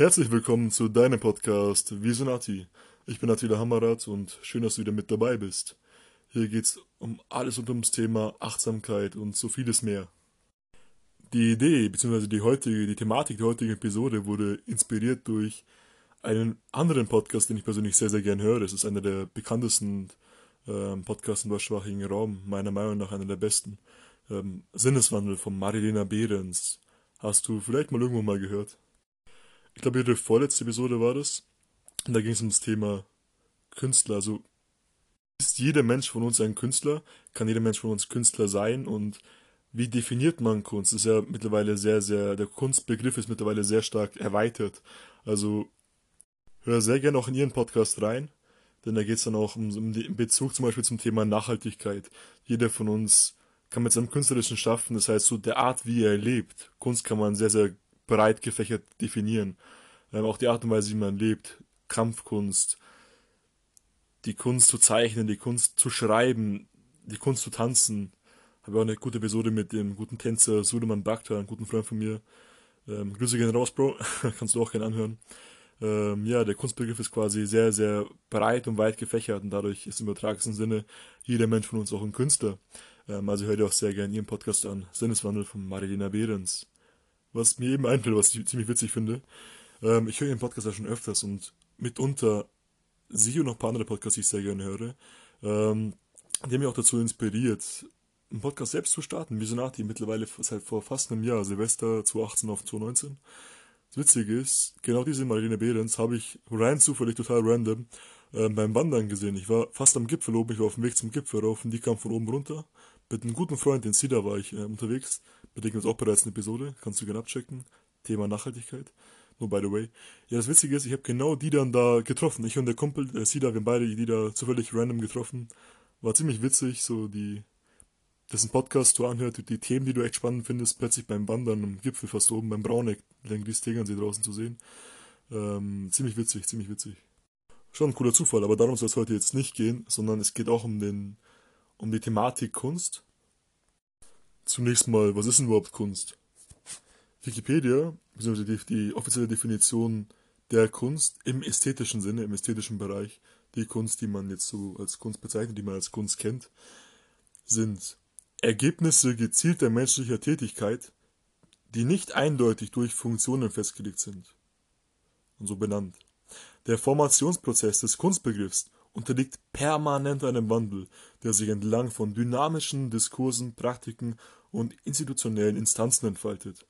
Herzlich willkommen zu deinem Podcast Visionati. Ich bin Attila Hammerat und schön, dass du wieder mit dabei bist. Hier geht's um alles rund ums Thema Achtsamkeit und so vieles mehr. Die Idee bzw. die heutige, die Thematik der heutigen Episode wurde inspiriert durch einen anderen Podcast, den ich persönlich sehr, sehr gern höre. Es ist einer der bekanntesten ähm, Podcasts im deutschsprachigen Raum, meiner Meinung nach einer der besten. Ähm, Sinneswandel von Marilena Behrens. Hast du vielleicht mal irgendwo mal gehört? Ich glaube, ihre vorletzte Episode war das. Und da ging es um das Thema Künstler. Also ist jeder Mensch von uns ein Künstler? Kann jeder Mensch von uns Künstler sein? Und wie definiert man Kunst? Ist ja mittlerweile sehr, sehr, der Kunstbegriff ist mittlerweile sehr stark erweitert. Also hör sehr gerne auch in Ihren Podcast rein, denn da geht es dann auch um, um den Bezug zum Beispiel zum Thema Nachhaltigkeit. Jeder von uns kann mit seinem künstlerischen Schaffen, das heißt so der Art, wie er lebt. Kunst kann man sehr, sehr breit gefächert definieren. Ähm, auch die Art und Weise, wie man lebt, Kampfkunst, die Kunst zu zeichnen, die Kunst zu schreiben, die Kunst zu tanzen. Habe auch eine gute Episode mit dem guten Tänzer Suleiman Bakhtar, einem guten Freund von mir. Ähm, Grüße gehen raus, Bro. Kannst du auch gerne anhören. Ähm, ja, der Kunstbegriff ist quasi sehr, sehr breit und weit gefächert und dadurch ist im übertragenen Sinne jeder Mensch von uns auch ein Künstler. Ähm, also hört ihr auch sehr gerne ihren Podcast an. Sinneswandel von Marilena Behrens was mir eben einfällt, was ich ziemlich witzig finde. Ähm, ich höre ihren Podcast ja schon öfters und mitunter sie und noch ein paar andere Podcasts, die ich sehr gerne höre, ähm, die haben mich auch dazu inspiriert, einen Podcast selbst zu starten. Visionati mittlerweile seit vor fast einem Jahr, Silvester 2018 auf 2019. Das Witzige ist, genau diese Marlene Behrens habe ich rein zufällig, total random, äh, beim Wandern gesehen. Ich war fast am Gipfel oben, ich war auf dem Weg zum Gipfel rauf und die kam von oben runter. Mit einem guten Freund in Sida war ich äh, unterwegs. Mit dem gibt es auch bereits eine Episode, kannst du gerne abchecken. Thema Nachhaltigkeit. Nur by the way. Ja, das Witzige ist, ich habe genau die dann da getroffen. Ich und der Kumpel, der Sida, wir haben beide die da zufällig random getroffen. War ziemlich witzig, so die, ist ein Podcast, du anhört, die Themen, die du echt spannend findest, plötzlich beim Wandern am Gipfel fast oben, beim Brauneck, den Tegernsee draußen zu sehen. Ähm, ziemlich witzig, ziemlich witzig. Schon ein cooler Zufall, aber darum soll es heute jetzt nicht gehen, sondern es geht auch um den, um die Thematik Kunst. Zunächst mal, was ist denn überhaupt Kunst? Wikipedia, beziehungsweise die, die offizielle Definition der Kunst im ästhetischen Sinne, im ästhetischen Bereich, die Kunst, die man jetzt so als Kunst bezeichnet, die man als Kunst kennt, sind Ergebnisse gezielter menschlicher Tätigkeit, die nicht eindeutig durch Funktionen festgelegt sind und so benannt. Der Formationsprozess des Kunstbegriffs unterliegt permanent einem Wandel, der sich entlang von dynamischen Diskursen, Praktiken und institutionellen Instanzen entfaltet.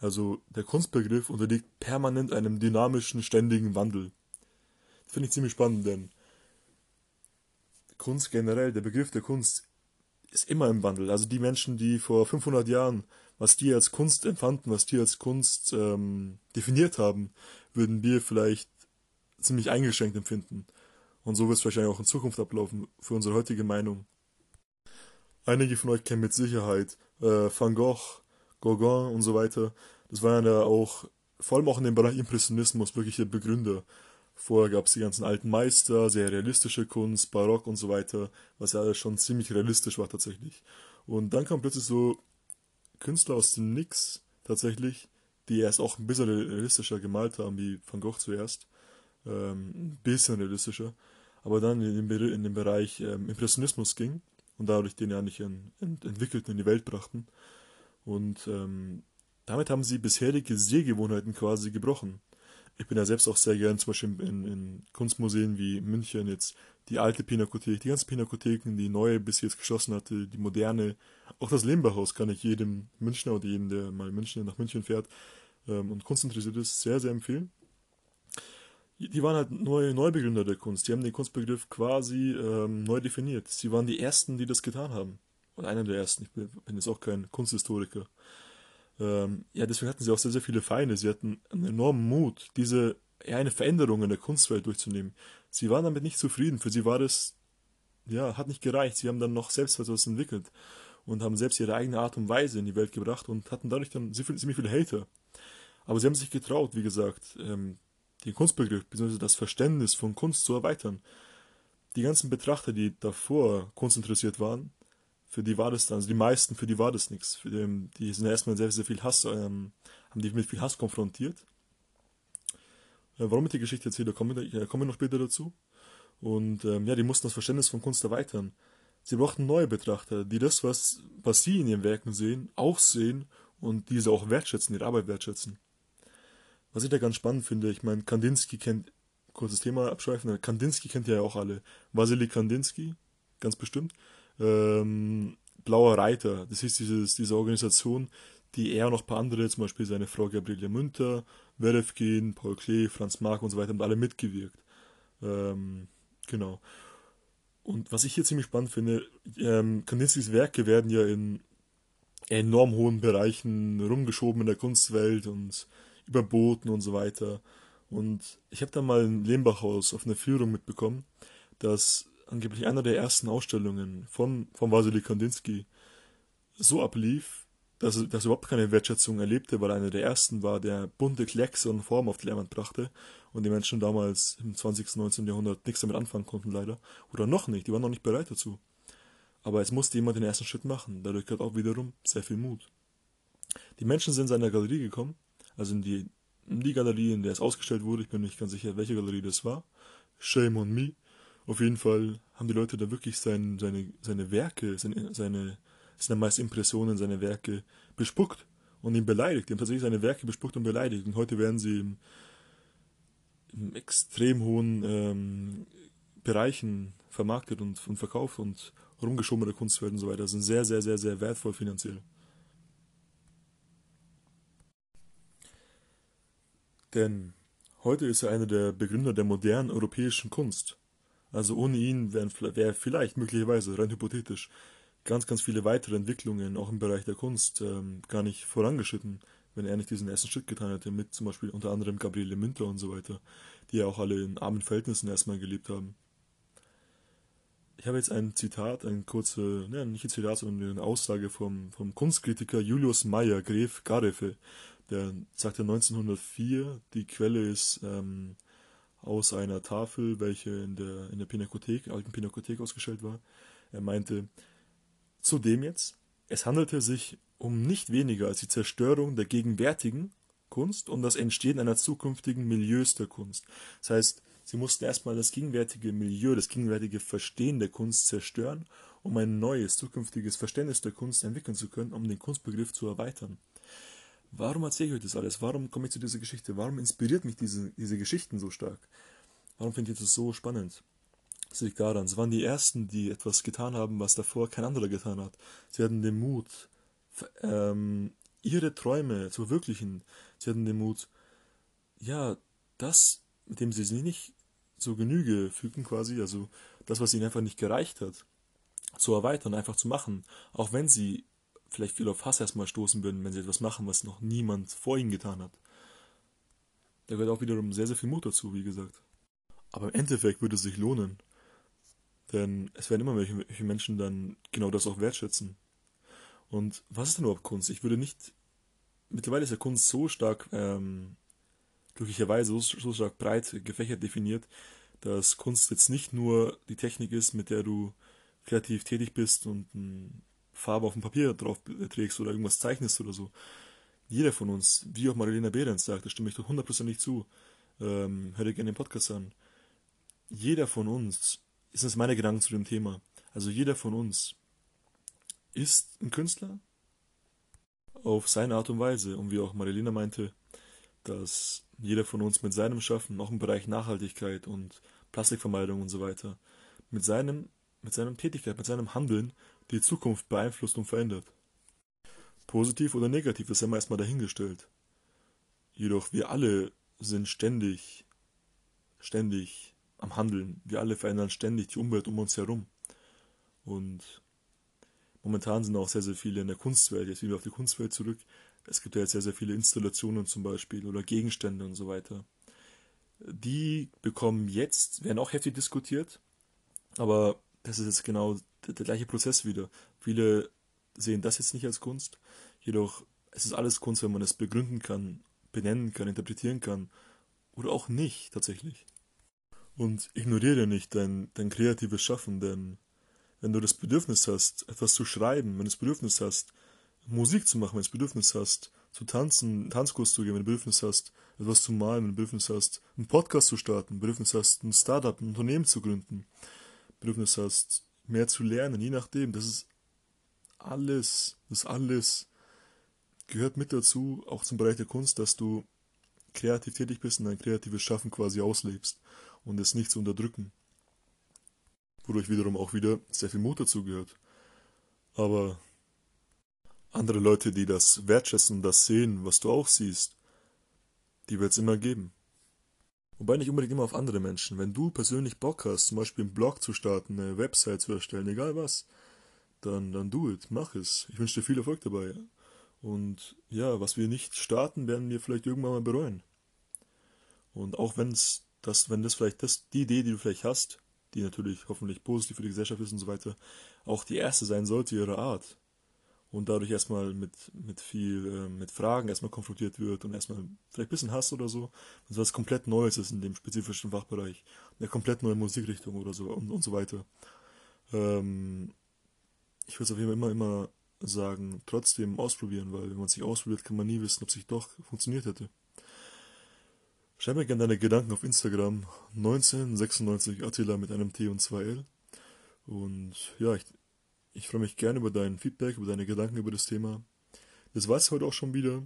Also der Kunstbegriff unterliegt permanent einem dynamischen, ständigen Wandel. Das finde ich ziemlich spannend, denn Kunst generell, der Begriff der Kunst ist immer im Wandel. Also die Menschen, die vor 500 Jahren, was die als Kunst empfanden, was die als Kunst ähm, definiert haben, würden wir vielleicht ziemlich eingeschränkt empfinden. Und so wird es wahrscheinlich auch in Zukunft ablaufen, für unsere heutige Meinung. Einige von euch kennen mit Sicherheit äh, Van Gogh, Gauguin und so weiter. Das waren ja auch, vor allem auch in dem Bereich Impressionismus, wirkliche Begründer. Vorher gab es die ganzen alten Meister, sehr realistische Kunst, Barock und so weiter, was ja alles schon ziemlich realistisch war tatsächlich. Und dann kam plötzlich so Künstler aus dem Nix tatsächlich, die erst auch ein bisschen realistischer gemalt haben, wie Van Gogh zuerst ähm, bisschen realistischer, aber dann in den, in den Bereich ähm, Impressionismus ging und dadurch den ja nicht in, ent entwickelten in die Welt brachten. Und ähm, damit haben sie bisherige Sehgewohnheiten quasi gebrochen. Ich bin ja selbst auch sehr gern zum Beispiel in, in Kunstmuseen wie München jetzt die alte Pinakothek, die ganzen Pinakotheken, die neue bis jetzt geschlossen hatte, die moderne, auch das Lehmbachhaus kann ich jedem Münchner oder jedem, der mal München nach München fährt ähm, und interessiert ist, sehr, sehr empfehlen die waren halt neue Neubegründer der Kunst. Die haben den Kunstbegriff quasi ähm, neu definiert. Sie waren die Ersten, die das getan haben. Und einer der Ersten. Ich bin, jetzt auch kein Kunsthistoriker. Ähm, ja, deswegen hatten sie auch sehr, sehr viele Feinde. Sie hatten einen enormen Mut, diese ja, eine Veränderung in der Kunstwelt durchzunehmen. Sie waren damit nicht zufrieden. Für sie war das, ja, hat nicht gereicht. Sie haben dann noch selbst etwas entwickelt und haben selbst ihre eigene Art und Weise in die Welt gebracht und hatten dadurch dann ziemlich viele Hater. Aber sie haben sich getraut, wie gesagt, ähm, den Kunstbegriff bzw. das Verständnis von Kunst zu erweitern. Die ganzen Betrachter, die davor kunstinteressiert waren, für die war das dann, also die meisten, für die war das nichts. Die, sind erstmal sehr, sehr viel Hass, ähm, haben die mit viel Hass konfrontiert. Äh, warum ich die Geschichte erzähle, kommen wir, kommen wir noch später dazu. Und ähm, ja, die mussten das Verständnis von Kunst erweitern. Sie brauchten neue Betrachter, die das, was, was sie in ihren Werken sehen, auch sehen und diese auch wertschätzen, ihre Arbeit wertschätzen. Was ich da ganz spannend finde, ich meine, Kandinsky kennt, kurzes Thema abschweifen, Kandinsky kennt ja auch alle. Vasily Kandinsky, ganz bestimmt. Ähm, Blauer Reiter, das ist dieses, diese Organisation, die er und noch ein paar andere, zum Beispiel seine Frau Gabriele Münter, Werefkin, Paul Klee, Franz Mark und so weiter, haben alle mitgewirkt. Ähm, genau. Und was ich hier ziemlich spannend finde, ähm, Kandinskis Werke werden ja in enorm hohen Bereichen rumgeschoben in der Kunstwelt und überboten und so weiter. Und ich habe da mal im Lehmbachhaus auf einer Führung mitbekommen, dass angeblich einer der ersten Ausstellungen von, von Vasily Kandinsky so ablief, dass er, dass er überhaupt keine Wertschätzung erlebte, weil einer der ersten war, der bunte Kleckse und Form auf die Leinwand brachte und die Menschen damals im 20. 19. Jahrhundert nichts damit anfangen konnten, leider. Oder noch nicht, die waren noch nicht bereit dazu. Aber es musste jemand den ersten Schritt machen, dadurch gehört auch wiederum sehr viel Mut. Die Menschen sind in seine Galerie gekommen, also in die, in die Galerie, in der es ausgestellt wurde, ich bin nicht ganz sicher, welche Galerie das war. Shame on me. Auf jeden Fall haben die Leute da wirklich sein, seine, seine Werke, seine, seine, es sind meist Impressionen, seine Werke bespuckt und ihn beleidigt. Die haben tatsächlich seine Werke bespuckt und beleidigt. Und heute werden sie im, im extrem hohen ähm, Bereichen vermarktet und, und verkauft und rumgeschoben in der Kunstwelt und so weiter. Das sind sehr, sehr, sehr, sehr wertvoll finanziell. Denn heute ist er einer der Begründer der modernen europäischen Kunst. Also ohne ihn wären wär vielleicht möglicherweise, rein hypothetisch, ganz, ganz viele weitere Entwicklungen, auch im Bereich der Kunst, ähm, gar nicht vorangeschritten, wenn er nicht diesen ersten Schritt getan hätte, mit zum Beispiel unter anderem Gabriele Münter und so weiter, die ja auch alle in armen Verhältnissen erstmal gelebt haben. Ich habe jetzt ein Zitat, ein kurze, ne, nicht ein Zitat, sondern eine Aussage vom, vom Kunstkritiker Julius Meyer, Gref Garefe, der sagte 1904, die Quelle ist ähm, aus einer Tafel, welche in der, in der Pinakothek, alten Pinakothek ausgestellt war. Er meinte, Zudem jetzt, es handelte sich um nicht weniger als die Zerstörung der gegenwärtigen Kunst und das Entstehen einer zukünftigen Milieus der Kunst. Das heißt, sie mussten erstmal das gegenwärtige Milieu, das gegenwärtige Verstehen der Kunst zerstören, um ein neues, zukünftiges Verständnis der Kunst entwickeln zu können, um den Kunstbegriff zu erweitern. Warum erzähle ich euch das alles? Warum komme ich zu dieser Geschichte? Warum inspiriert mich diese, diese Geschichten so stark? Warum finde ich das so spannend? Das liegt daran, sie waren die Ersten, die etwas getan haben, was davor kein anderer getan hat. Sie hatten den Mut, ähm, ihre Träume zu verwirklichen. Sie hatten den Mut, ja, das, mit dem sie sich nicht so Genüge fügen quasi, also das, was ihnen einfach nicht gereicht hat, zu erweitern, einfach zu machen, auch wenn sie vielleicht viel auf Hass erstmal stoßen würden, wenn sie etwas machen, was noch niemand vor ihnen getan hat. Da gehört auch wiederum sehr, sehr viel Mut dazu, wie gesagt. Aber im Endeffekt würde es sich lohnen. Denn es werden immer welche Menschen dann genau das auch wertschätzen. Und was ist denn überhaupt Kunst? Ich würde nicht. Mittlerweile ist ja Kunst so stark, ähm, glücklicherweise so, so stark breit gefächert definiert, dass Kunst jetzt nicht nur die Technik ist, mit der du kreativ tätig bist und Farbe auf dem Papier drauf trägst oder irgendwas zeichnest oder so. Jeder von uns, wie auch Marilena Behrens sagt, da stimme ich doch hundertprozentig zu, ähm, hör dir gerne den Podcast an. Jeder von uns ist das meine Gedanken zu dem Thema. Also jeder von uns ist ein Künstler auf seine Art und Weise. Und wie auch Marilena meinte, dass jeder von uns mit seinem Schaffen, auch im Bereich Nachhaltigkeit und Plastikvermeidung und so weiter, mit seinem, mit seinem Tätigkeit, mit seinem Handeln die Zukunft beeinflusst und verändert. Positiv oder negativ, das haben wir erstmal dahingestellt. Jedoch wir alle sind ständig, ständig am Handeln. Wir alle verändern ständig die Umwelt um uns herum. Und momentan sind auch sehr, sehr viele in der Kunstwelt, jetzt wieder auf die Kunstwelt zurück. Es gibt ja jetzt sehr, sehr viele Installationen zum Beispiel oder Gegenstände und so weiter. Die bekommen jetzt, werden auch heftig diskutiert, aber das ist jetzt genau der, der gleiche Prozess wieder. Viele sehen das jetzt nicht als Kunst, jedoch es ist alles Kunst, wenn man es begründen kann, benennen kann, interpretieren kann oder auch nicht tatsächlich. Und ignoriere nicht dein, dein kreatives Schaffen, denn wenn du das Bedürfnis hast, etwas zu schreiben, wenn du das Bedürfnis hast, Musik zu machen, wenn du das Bedürfnis hast, zu tanzen, einen Tanzkurs zu gehen, wenn du Bedürfnis hast, etwas zu malen, wenn du Bedürfnis hast, einen Podcast zu starten, Bedürfnis hast, ein Startup, ein Unternehmen zu gründen, Bedürfnis hast, mehr zu lernen, je nachdem. Das ist alles, das alles gehört mit dazu, auch zum Bereich der Kunst, dass du kreativ tätig bist und dein kreatives Schaffen quasi auslebst und es nicht zu unterdrücken. Wodurch wiederum auch wieder sehr viel Mut dazu gehört. Aber andere Leute, die das wertschätzen, das sehen, was du auch siehst, die wird es immer geben. Wobei nicht unbedingt immer auf andere Menschen. Wenn du persönlich Bock hast, zum Beispiel einen Blog zu starten, eine Website zu erstellen, egal was, dann, dann do it, mach es. Ich wünsche dir viel Erfolg dabei. Und ja, was wir nicht starten, werden wir vielleicht irgendwann mal bereuen. Und auch wenn's das, wenn das vielleicht das, die Idee, die du vielleicht hast, die natürlich hoffentlich positiv für die Gesellschaft ist und so weiter, auch die erste sein sollte ihrer Art. Und dadurch erstmal mit, mit viel, äh, mit Fragen erstmal konfrontiert wird und erstmal vielleicht ein bisschen Hass oder so, und was komplett Neues ist in dem spezifischen Fachbereich, eine komplett neue Musikrichtung oder so und, und so weiter. Ähm, ich würde es auf jeden Fall immer, immer sagen, trotzdem ausprobieren, weil wenn man sich ausprobiert, kann man nie wissen, ob es sich doch funktioniert hätte. Schreib mir gerne deine Gedanken auf Instagram 1996 Attila mit einem T und 2 L. Und ja, ich, ich freue mich gerne über dein Feedback, über deine Gedanken über das Thema. Das war es heute auch schon wieder.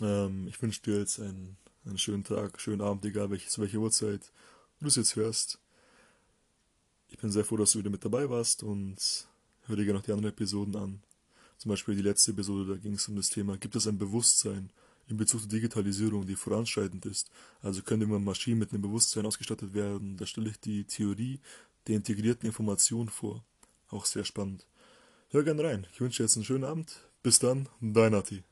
Ähm, ich wünsche dir jetzt einen, einen schönen Tag, schönen Abend, egal welche, zu welcher Uhrzeit du es jetzt hörst. Ich bin sehr froh, dass du wieder mit dabei warst und hör dir gerne noch die anderen Episoden an. Zum Beispiel die letzte Episode, da ging es um das Thema, gibt es ein Bewusstsein in Bezug zur Digitalisierung, die voranschreitend ist? Also können immer Maschinen mit einem Bewusstsein ausgestattet werden? Da stelle ich die Theorie der integrierten Information vor. Auch sehr spannend. Hör gern rein. Ich wünsche dir jetzt einen schönen Abend. Bis dann, dein Nati.